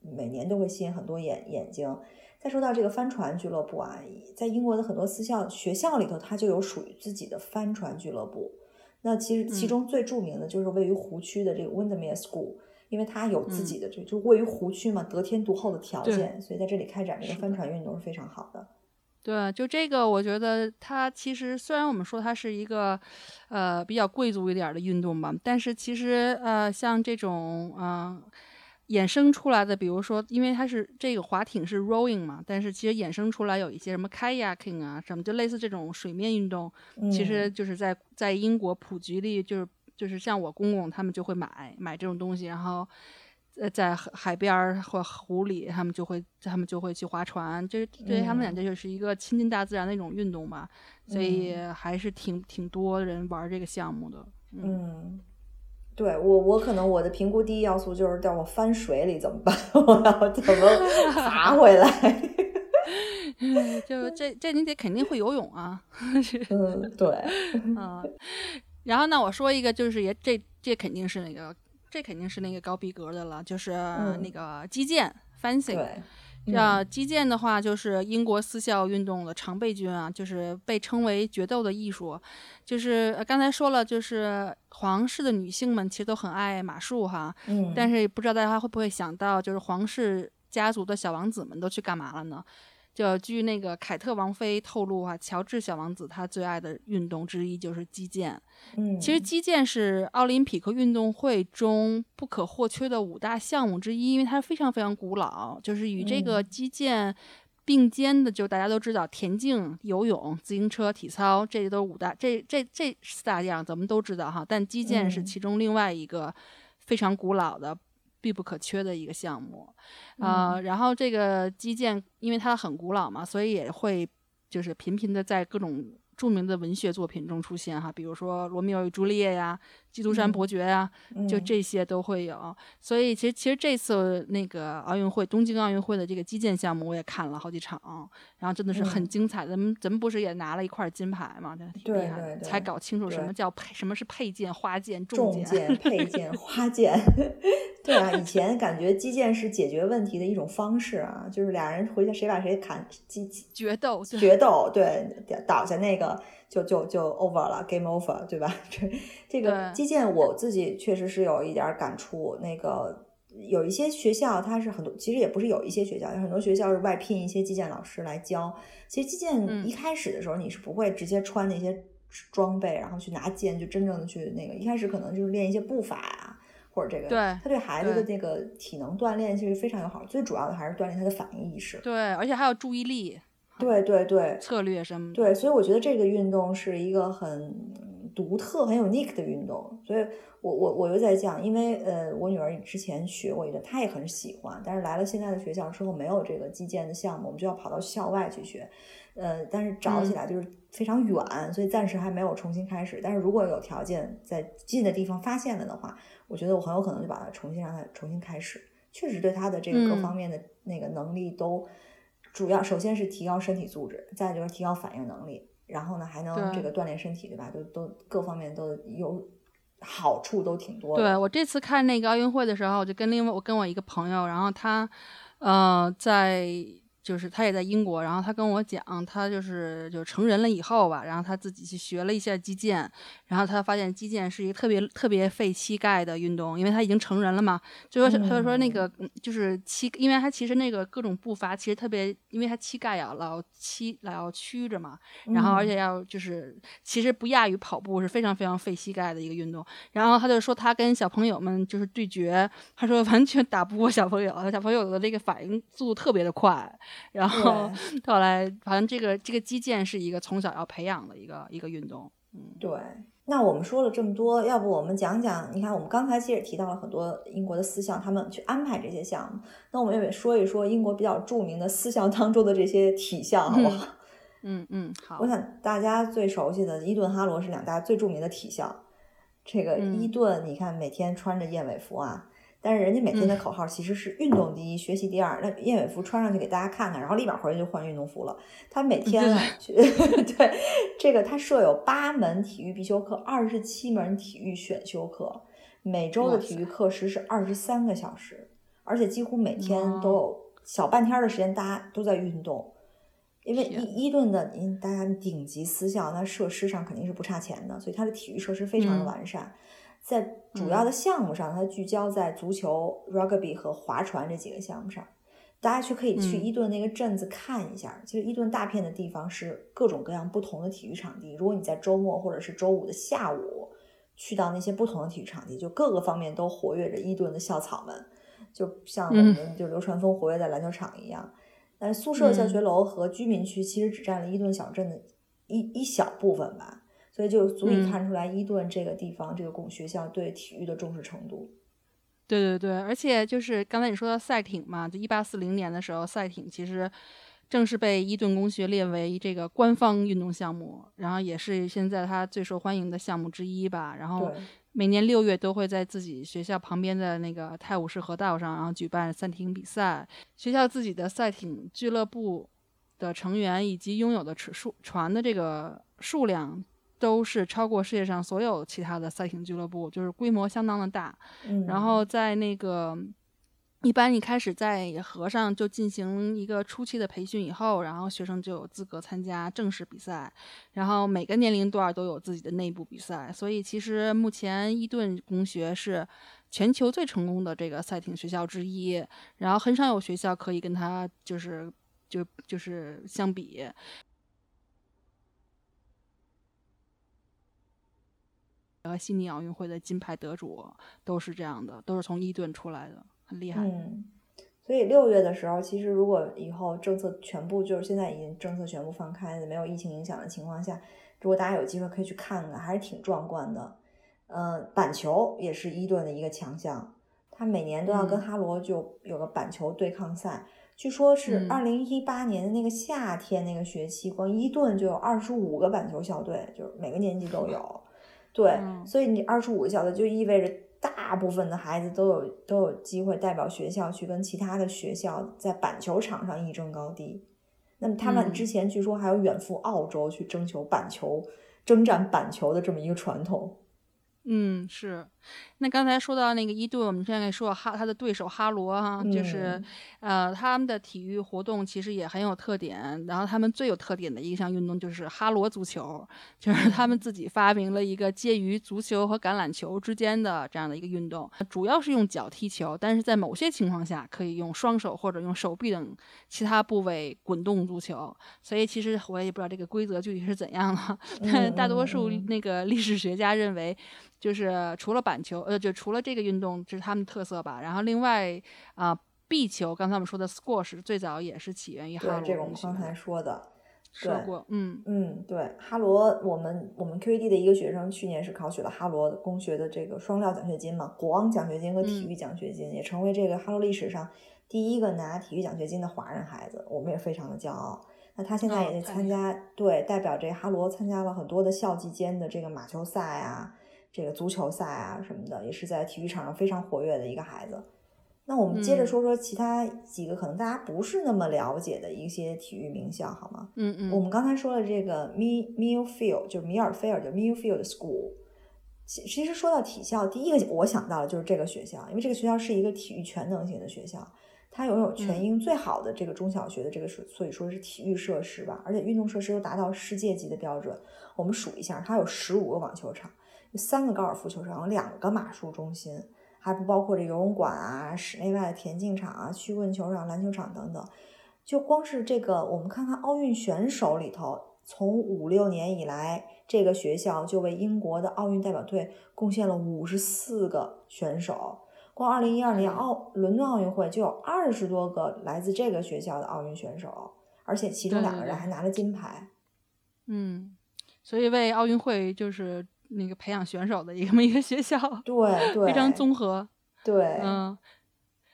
每年都会吸引很多眼眼睛。再说到这个帆船俱乐部啊，在英国的很多私校学校里头，它就有属于自己的帆船俱乐部。那其实其中最著名的就是位于湖区的这个 Windermere School，因为它有自己的这就位于湖区嘛，得天独厚的条件，所以在这里开展这个帆船运动是非常好的。对，就这个，我觉得它其实虽然我们说它是一个，呃，比较贵族一点的运动吧，但是其实呃，像这种嗯衍生出来的，比如说，因为它是这个划艇是 rowing 嘛，但是其实衍生出来有一些什么 kayaking 啊，什么就类似这种水面运动，其实就是在在英国普及率就是就是像我公公他们就会买买这种东西，然后。呃，在海边儿或湖里，他们就会他们就会去划船，这对于他们俩这就是一个亲近大自然的一种运动吧，所以还是挺挺多人玩这个项目的。嗯，对我我可能我的评估第一要素就是叫我翻水里怎么办，我要怎么爬回来？就这这你得肯定会游泳啊。嗯，对。嗯，然后呢，我说一个就是也这这肯定是那个。这肯定是那个高逼格的了，就是那个击剑 fencing。对，击剑的话，就是英国私校运动的常备军啊，就是被称为决斗的艺术。就是刚才说了，就是皇室的女性们其实都很爱马术哈。嗯。但是不知道大家会不会想到，就是皇室家族的小王子们都去干嘛了呢？就据那个凯特王妃透露啊，乔治小王子他最爱的运动之一就是击剑。嗯，其实击剑是奥林匹克运动会中不可或缺的五大项目之一，因为它非常非常古老。就是与这个击剑并肩的，就大家都知道，田径、游泳、自行车、体操，这都是五大。这这这四大项咱们都知道哈，但击剑是其中另外一个非常古老的。必不可缺的一个项目，呃，然后这个基建，因为它很古老嘛，所以也会就是频频的在各种。著名的文学作品中出现哈，比如说《罗密欧与朱丽叶》呀，《基督山伯爵》呀，就这些都会有。所以其实其实这次那个奥运会，东京奥运会的这个击剑项目我也看了好几场，然后真的是很精彩。咱们咱们不是也拿了一块金牌嘛？对对对，才搞清楚什么叫配，什么是配件、花剑、重剑、配件、花剑。对啊，以前感觉击剑是解决问题的一种方式啊，就是俩人回去谁把谁砍击决斗，决斗，对，倒下那个就就就 over 了，game over，对吧？这这个击剑我自己确实是有一点感触。那个有一些学校，它是很多，其实也不是有一些学校，有很多学校是外聘一些击剑老师来教。其实击剑一开始的时候，你是不会直接穿那些装备，然后去拿剑，就真正的去那个。一开始可能就是练一些步法啊。或者这个，对，他对孩子的那个体能锻炼其实非常友好。最主要的还是锻炼他的反应意识。对，而且还有注意力。对对对，策略什么？对，所以我觉得这个运动是一个很独特、很 unique 的运动。所以我我我又在讲，因为呃，我女儿之前学过一个，她也很喜欢，但是来了现在的学校之后没有这个击剑的项目，我们就要跑到校外去学。呃，但是找起来就是非常远，所以暂时还没有重新开始。但是如果有条件在近的地方发现了的话，我觉得我很有可能就把它重新让它重新开始。确实对他的这个各方面的那个能力都，主要首先是提高身体素质，再就是提高反应能力，然后呢还能这个锻炼身体，对吧？都都各方面都有好处，都挺多的。对我这次看那个奥运会的时候，我就跟另外我跟我一个朋友，然后他呃在。就是他也在英国，然后他跟我讲，他就是就成人了以后吧，然后他自己去学了一下击剑，然后他发现击剑是一个特别特别费膝盖的运动，因为他已经成人了嘛，就说他就说那个就是膝，因为他其实那个各种步伐其实特别，因为他膝盖呀老膝老要曲着嘛，然后而且要就是其实不亚于跑步，是非常非常费膝盖的一个运动。然后他就说他跟小朋友们就是对决，他说完全打不过小朋友，小朋友的那个反应速度特别的快。然后后来，反正这个这个击剑是一个从小要培养的一个一个运动。嗯，对。那我们说了这么多，要不我们讲讲？你看，我们刚才其实提到了很多英国的私校，他们去安排这些项目。那我们也说一说英国比较著名的私校当中的这些体校，好不好？嗯嗯，好。我想大家最熟悉的伊顿、哈罗是两大最著名的体校。这个伊顿，你看每天穿着燕尾服啊。但是人家每天的口号其实是运动第一，学习第二。那燕尾服穿上去给大家看看，然后立马回去就换运动服了。他每天对 这个他设有八门体育必修课，二十七门体育选修课，每周的体育课时是二十三个小时，而且几乎每天都有小半天的时间大家都在运动。因为伊伊顿的您大家顶级私校，那设施上肯定是不差钱的，所以它的体育设施非常的完善。在主要的项目上，它聚焦在足球、rugby 和划船这几个项目上。大家去可以去伊顿那个镇子看一下。其实伊顿大片的地方是各种各样不同的体育场地。如果你在周末或者是周五的下午去到那些不同的体育场地，就各个方面都活跃着伊顿的校草们，就像我们就流川枫活跃在篮球场一样。但宿舍、教学楼和居民区其实只占了伊顿小镇的一一小部分吧。所以就足以看出来伊顿这个地方这个公学校对体育的重视程度。对对对，而且就是刚才你说到赛艇嘛，就一八四零年的时候，赛艇其实正式被伊顿公学列为这个官方运动项目，然后也是现在它最受欢迎的项目之一吧。然后每年六月都会在自己学校旁边的那个泰晤士河道上，然后举办赛艇比赛。学校自己的赛艇俱乐部的成员以及拥有的数船的这个数量。都是超过世界上所有其他的赛艇俱乐部，就是规模相当的大。然后在那个一般一开始在河上就进行一个初期的培训以后，然后学生就有资格参加正式比赛。然后每个年龄段都有自己的内部比赛，所以其实目前伊顿公学是全球最成功的这个赛艇学校之一。然后很少有学校可以跟他就是就就是相比。和悉尼奥运会的金牌得主都是这样的，都是从伊顿出来的，很厉害。嗯，所以六月的时候，其实如果以后政策全部就是现在已经政策全部放开的，没有疫情影响的情况下，如果大家有机会可以去看看，还是挺壮观的。呃，板球也是伊顿的一个强项，他每年都要跟哈罗就有个板球对抗赛，据说是二零一八年的那个夏天那个学期，光伊顿就有二十五个板球校队，就是每个年级都有。对，所以你二十五个小时就意味着大部分的孩子都有都有机会代表学校去跟其他的学校在板球场上一争高低。那么他们之前据说还有远赴澳洲去征求板球、征战板球的这么一个传统。嗯，是。那刚才说到那个伊顿，我们现在说哈他的对手哈罗哈，就是呃他们的体育活动其实也很有特点。然后他们最有特点的一项运动就是哈罗足球，就是他们自己发明了一个介于足球和橄榄球之间的这样的一个运动，主要是用脚踢球，但是在某些情况下可以用双手或者用手臂等其他部位滚动足球。所以其实我也不知道这个规则具体是怎样的，但大多数那个历史学家认为，就是除了板球，呃，就除了这个运动，这是他们的特色吧。然后另外啊，壁球，刚才我们说的 squash，最早也是起源于哈罗。对，这个我们刚才说的，说过，嗯嗯，对，哈罗，我们我们 QED 的一个学生去年是考取了哈罗工学的这个双料奖学金嘛，国王奖学金和体育奖学金，也成为这个哈罗历史上第一个拿体育奖学金的华人孩子，我们也非常的骄傲。那他现在也在参加，对，代表这哈罗参加了很多的校际间的这个马球赛啊。这个足球赛啊什么的，也是在体育场上非常活跃的一个孩子。那我们接着说说其他几个可能大家不是那么了解的一些体育名校，好吗？嗯嗯。我们刚才说了这个 Mi Millfield，就是米尔菲尔的 Millfield School。其其实说到体校，第一个我想到的就是这个学校，因为这个学校是一个体育全能型的学校。它拥有全英最好的这个中小学的这个，所以说是体育设施吧，而且运动设施都达到世界级的标准。我们数一下，它有十五个网球场，有三个高尔夫球场，有两个马术中心，还不包括这游泳馆啊、室内外的田径场啊、曲棍球场、篮球场等等。就光是这个，我们看看奥运选手里头，从五六年以来，这个学校就为英国的奥运代表队贡献了五十四个选手。光二零一二年奥伦敦奥运会就有二十多个来自这个学校的奥运选手，而且其中两个人还拿了金牌。嗯，所以为奥运会就是那个培养选手的一个 一个学校，对对，非常综合。对，嗯。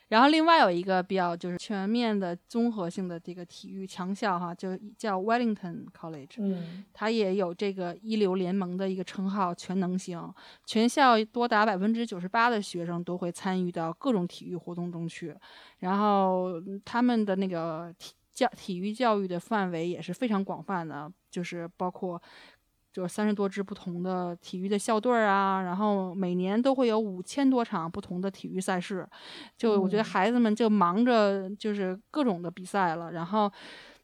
然后另外有一个比较就是全面的综合性的这个体育强校哈，就叫 Wellington College，嗯，它也有这个一流联盟的一个称号，全能型，全校多达百分之九十八的学生都会参与到各种体育活动中去，然后他们的那个体教体育教育的范围也是非常广泛的，就是包括。就是三十多支不同的体育的校队啊，然后每年都会有五千多场不同的体育赛事，就我觉得孩子们就忙着就是各种的比赛了。然后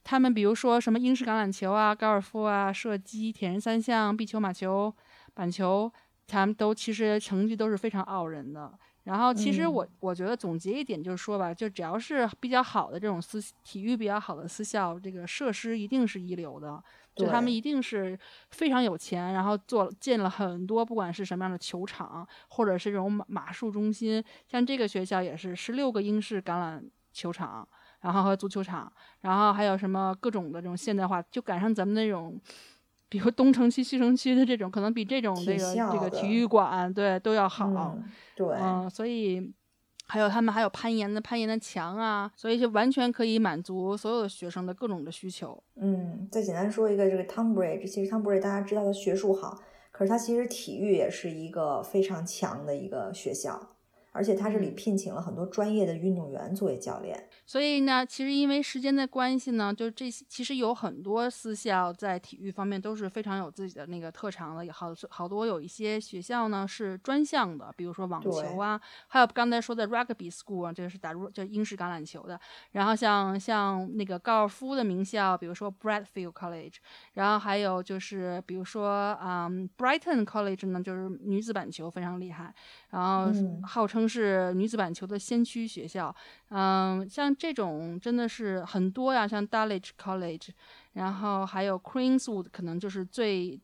他们比如说什么英式橄榄球啊、高尔夫啊、射击、铁人三项、壁球、马球、板球，他们都其实成绩都是非常傲人的。然后其实我我觉得总结一点就是说吧，就只要是比较好的这种私体育比较好的私校，这个设施一定是一流的。就他们一定是非常有钱，然后做建了很多，不管是什么样的球场，或者是这种马马术中心，像这个学校也是十六个英式橄榄球场，然后和足球场，然后还有什么各种的这种现代化，就赶上咱们那种，比如东城区、西城区的这种，可能比这种这个这个体育馆对都要好，对，嗯，所以。还有他们还有攀岩的攀岩的墙啊，所以就完全可以满足所有的学生的各种的需求。嗯，再简单说一个这个 Tonbridge，其实 Tonbridge 大家知道的学术好，可是它其实体育也是一个非常强的一个学校。而且他这里聘请了很多专业的运动员作为教练，所以呢，其实因为时间的关系呢，就这些其实有很多私校在体育方面都是非常有自己的那个特长的，也好好多有一些学校呢是专项的，比如说网球啊，还有刚才说的 rugby school 啊，这是打入就英式橄榄球的，然后像像那个高尔夫的名校，比如说 Bradfield College，然后还有就是比如说嗯 Brighton College 呢，就是女子板球非常厉害，然后号称。是女子板球的先驱学校，嗯，像这种真的是很多呀，像 Dulwich College，然后还有 Queenswood，可能就是最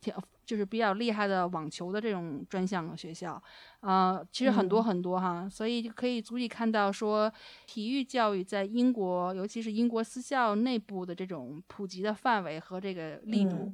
就是比较厉害的网球的这种专项学校，呃，其实很多很多哈，所以可以足以看到说，体育教育在英国，尤其是英国私校内部的这种普及的范围和这个力度。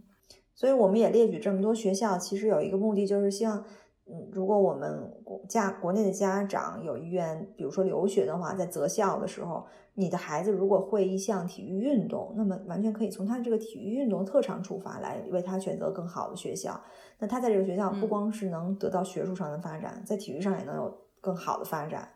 所以我们也列举这么多学校，其实有一个目的，就是希望。嗯，如果我们国家国内的家长有意愿，比如说留学的话，在择校的时候，你的孩子如果会一项体育运动，那么完全可以从他这个体育运动特长出发，来为他选择更好的学校。那他在这个学校不光是能得到学术上的发展，在体育上也能有更好的发展。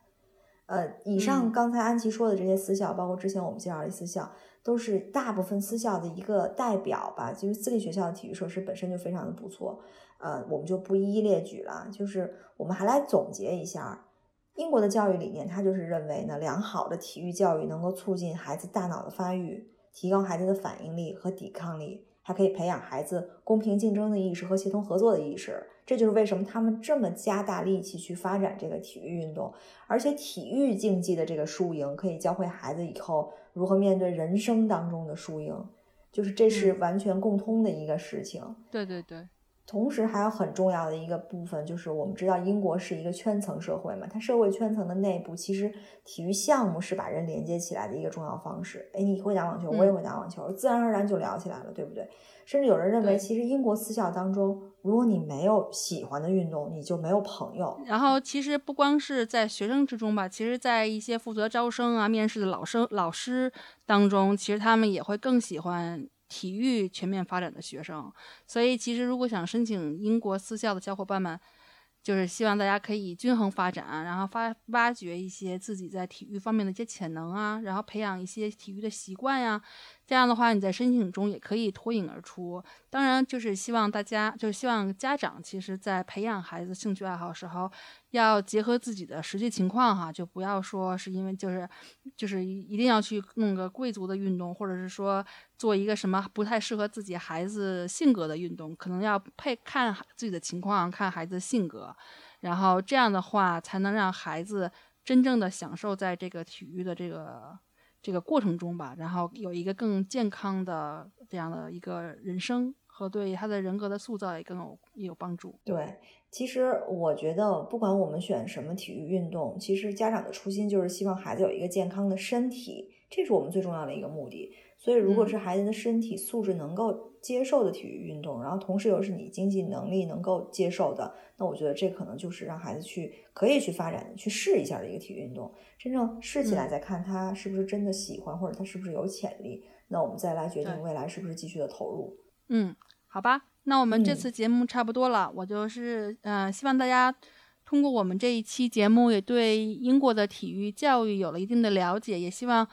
呃，以上刚才安琪说的这些私校，包括之前我们介绍的私校，都是大部分私校的一个代表吧。其实私立学校的体育设施本身就非常的不错。呃，我们就不一一列举了，就是我们还来总结一下，英国的教育理念，它就是认为呢，良好的体育教育能够促进孩子大脑的发育，提高孩子的反应力和抵抗力，还可以培养孩子公平竞争的意识和协同合作的意识。这就是为什么他们这么加大力气去发展这个体育运动，而且体育竞技的这个输赢可以教会孩子以后如何面对人生当中的输赢，就是这是完全共通的一个事情。对对对。同时还有很重要的一个部分，就是我们知道英国是一个圈层社会嘛，它社会圈层的内部，其实体育项目是把人连接起来的一个重要方式。哎，你会打网球，我也会打网球，自然而然就聊起来了，对不对？甚至有人认为，其实英国私校当中，如果你没有喜欢的运动，你就没有朋友。然后，其实不光是在学生之中吧，其实在一些负责招生啊、面试的老生老师当中，其实他们也会更喜欢。体育全面发展的学生，所以其实如果想申请英国私校的小伙伴们，就是希望大家可以均衡发展，然后发挖掘一些自己在体育方面的一些潜能啊，然后培养一些体育的习惯呀。这样的话，你在申请中也可以脱颖而出。当然，就是希望大家，就是希望家长，其实在培养孩子兴趣爱好时候，要结合自己的实际情况哈，就不要说是因为就是就是一定要去弄个贵族的运动，或者是说做一个什么不太适合自己孩子性格的运动，可能要配看自己的情况，看孩子性格，然后这样的话才能让孩子真正的享受在这个体育的这个。这个过程中吧，然后有一个更健康的这样的一个人生，和对他的人格的塑造也更有也有帮助。对，其实我觉得，不管我们选什么体育运动，其实家长的初心就是希望孩子有一个健康的身体，这是我们最重要的一个目的。所以，如果是孩子的身体素质能够接受的体育运动，然后同时又是你经济能力能够接受的，那我觉得这可能就是让孩子去可以去发展、去试一下的一个体育运动。真正试起来再看他是不是真的喜欢，或者他是不是有潜力，那我们再来决定未来是不是继续的投入。嗯，好吧，那我们这次节目差不多了。我就是嗯，希望大家通过我们这一期节目，也对英国的体育教育有了一定的了解，也希望。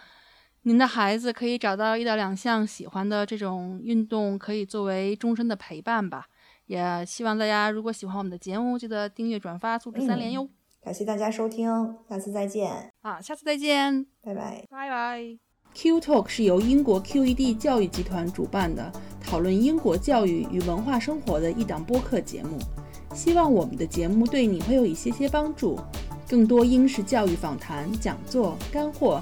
您的孩子可以找到一到两项喜欢的这种运动，可以作为终身的陪伴吧。也希望大家如果喜欢我们的节目，记得订阅、转发、素质三连哟。感谢大家收听，下次再见。啊，下次再见，拜拜，拜拜。Q Talk 是由英国 QED 教育集团主办的，讨论英国教育与文化生活的一档播客节目。希望我们的节目对你会有一些些帮助。更多英式教育访谈、讲座、干货。